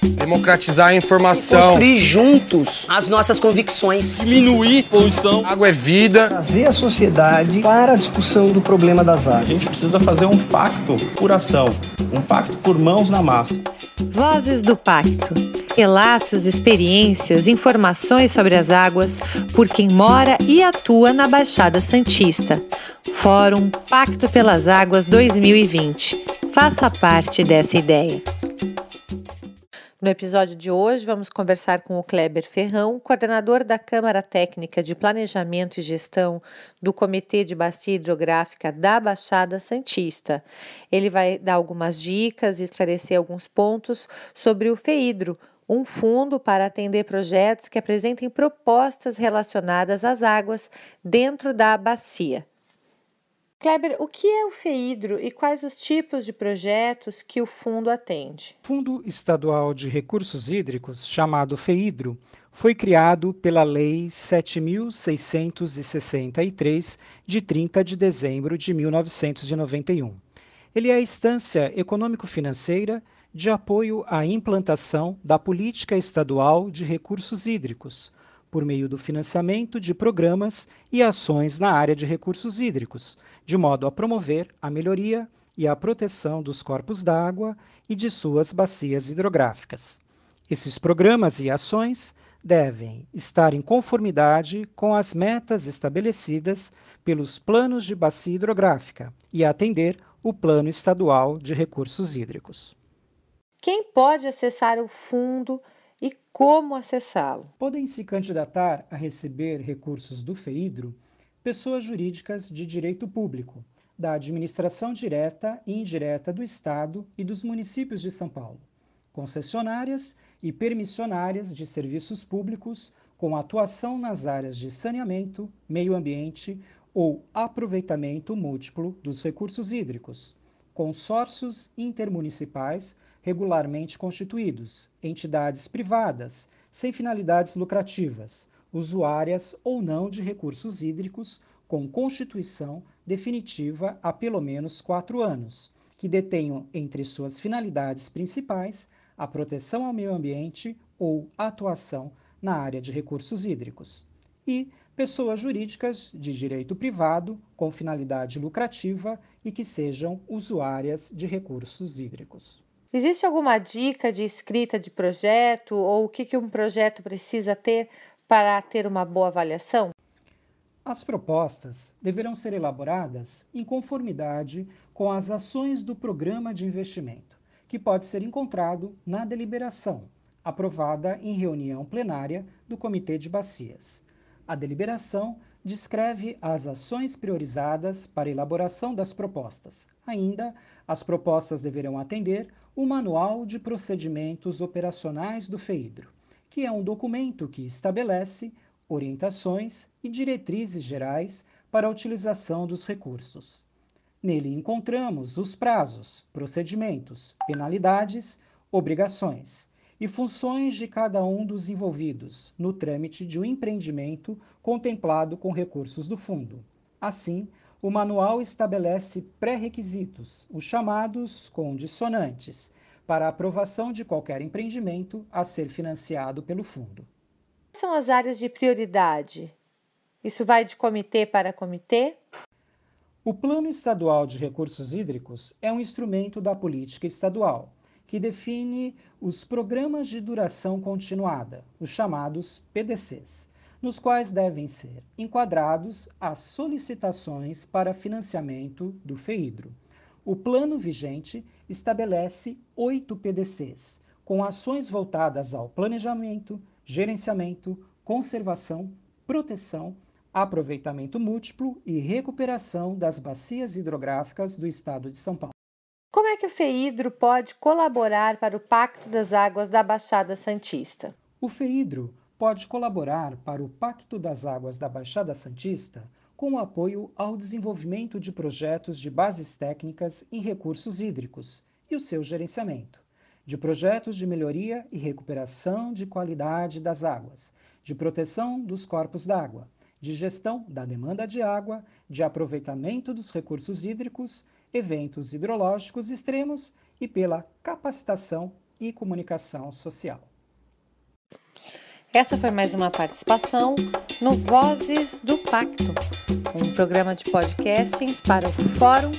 Democratizar a informação. Construir juntos as nossas convicções. Diminuir poluição. Água é vida. Trazer a sociedade para a discussão do problema das águas. A gente precisa fazer um pacto por ação, um pacto por mãos na massa. Vozes do Pacto. Relatos, experiências, informações sobre as águas por quem mora e atua na Baixada Santista. Fórum Pacto pelas Águas 2020. Faça parte dessa ideia. No episódio de hoje, vamos conversar com o Kleber Ferrão, coordenador da Câmara Técnica de Planejamento e Gestão do Comitê de Bacia Hidrográfica da Baixada Santista. Ele vai dar algumas dicas e esclarecer alguns pontos sobre o FEIDRO, um fundo para atender projetos que apresentem propostas relacionadas às águas dentro da bacia. Kleber, o que é o FEIDRO e quais os tipos de projetos que o fundo atende? O Fundo Estadual de Recursos Hídricos, chamado FEIDRO, foi criado pela Lei 7663 de 30 de dezembro de 1991. Ele é a instância econômico-financeira de apoio à implantação da política estadual de recursos hídricos, por meio do financiamento de programas e ações na área de recursos hídricos, de modo a promover a melhoria e a proteção dos corpos d'água e de suas bacias hidrográficas. Esses programas e ações devem estar em conformidade com as metas estabelecidas pelos planos de bacia hidrográfica e atender o Plano Estadual de Recursos Hídricos. Quem pode acessar o fundo e como acessá-lo? Podem se candidatar a receber recursos do FEIDRO pessoas jurídicas de direito público, da administração direta e indireta do Estado e dos municípios de São Paulo, concessionárias e permissionárias de serviços públicos com atuação nas áreas de saneamento, meio ambiente ou aproveitamento múltiplo dos recursos hídricos, consórcios intermunicipais regularmente constituídos, entidades privadas, sem finalidades lucrativas, usuárias ou não de recursos hídricos, com constituição definitiva há pelo menos quatro anos, que detenham entre suas finalidades principais a proteção ao meio ambiente ou atuação na área de recursos hídricos, e pessoas jurídicas de direito privado com finalidade lucrativa e que sejam usuárias de recursos hídricos. Existe alguma dica de escrita de projeto ou o que, que um projeto precisa ter para ter uma boa avaliação? As propostas deverão ser elaboradas em conformidade com as ações do programa de investimento, que pode ser encontrado na deliberação, aprovada em reunião plenária do Comitê de Bacias. A deliberação descreve as ações priorizadas para elaboração das propostas. Ainda, as propostas deverão atender o Manual de Procedimentos Operacionais do FEIDRO, que é um documento que estabelece orientações e diretrizes gerais para a utilização dos recursos. Nele encontramos os prazos, procedimentos, penalidades, obrigações e funções de cada um dos envolvidos no trâmite de um empreendimento contemplado com recursos do fundo. Assim, o manual estabelece pré-requisitos, os chamados condicionantes, para a aprovação de qualquer empreendimento a ser financiado pelo fundo. Quais são as áreas de prioridade? Isso vai de comitê para comitê? O Plano Estadual de Recursos Hídricos é um instrumento da política estadual que define os programas de duração continuada, os chamados PDCs, nos quais devem ser enquadrados as solicitações para financiamento do FEIDRO. O plano vigente estabelece oito PDCs, com ações voltadas ao planejamento, gerenciamento, conservação, proteção, aproveitamento múltiplo e recuperação das bacias hidrográficas do Estado de São Paulo. Como é que o FEIDRO pode colaborar para o Pacto das Águas da Baixada Santista? O FEIDRO pode colaborar para o Pacto das Águas da Baixada Santista com apoio ao desenvolvimento de projetos de bases técnicas em recursos hídricos e o seu gerenciamento, de projetos de melhoria e recuperação de qualidade das águas, de proteção dos corpos d'água, de gestão da demanda de água, de aproveitamento dos recursos hídricos, eventos hidrológicos extremos e pela capacitação e comunicação social. Essa foi mais uma participação no Vozes do Pacto, um programa de podcastings para o Fórum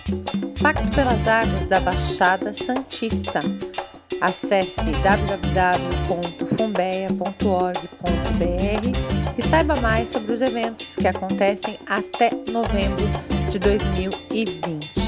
Pacto pelas Águas da Baixada Santista. Acesse www.fumbeia.org.br e saiba mais sobre os eventos que acontecem até novembro de 2020.